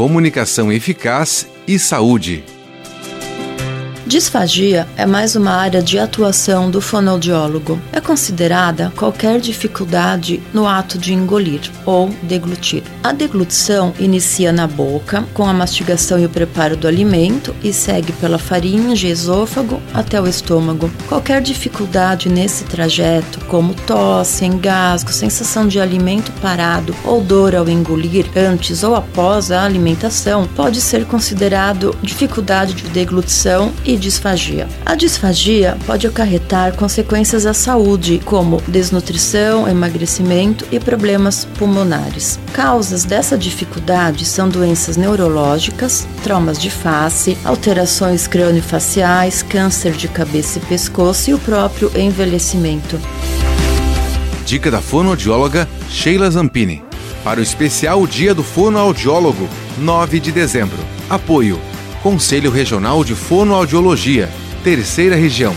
comunicação eficaz e saúde. Disfagia é mais uma área de atuação do fonoaudiólogo. É considerada qualquer dificuldade no ato de engolir ou deglutir. A deglutição inicia na boca, com a mastigação e o preparo do alimento, e segue pela faringe esôfago até o estômago. Qualquer dificuldade nesse trajeto, como tosse, engasgo, sensação de alimento parado ou dor ao engolir antes ou após a alimentação, pode ser considerado dificuldade de deglutição e disfagia. A disfagia pode acarretar consequências à saúde, como desnutrição, emagrecimento e problemas pulmonares. Causas dessa dificuldade são doenças neurológicas, traumas de face, alterações crânio-faciais, câncer de cabeça e pescoço e o próprio envelhecimento. Dica da fonoaudióloga Sheila Zampini. Para o especial Dia do Fonoaudiólogo, 9 de dezembro. Apoio Conselho Regional de Fonoaudiologia, Terceira Região.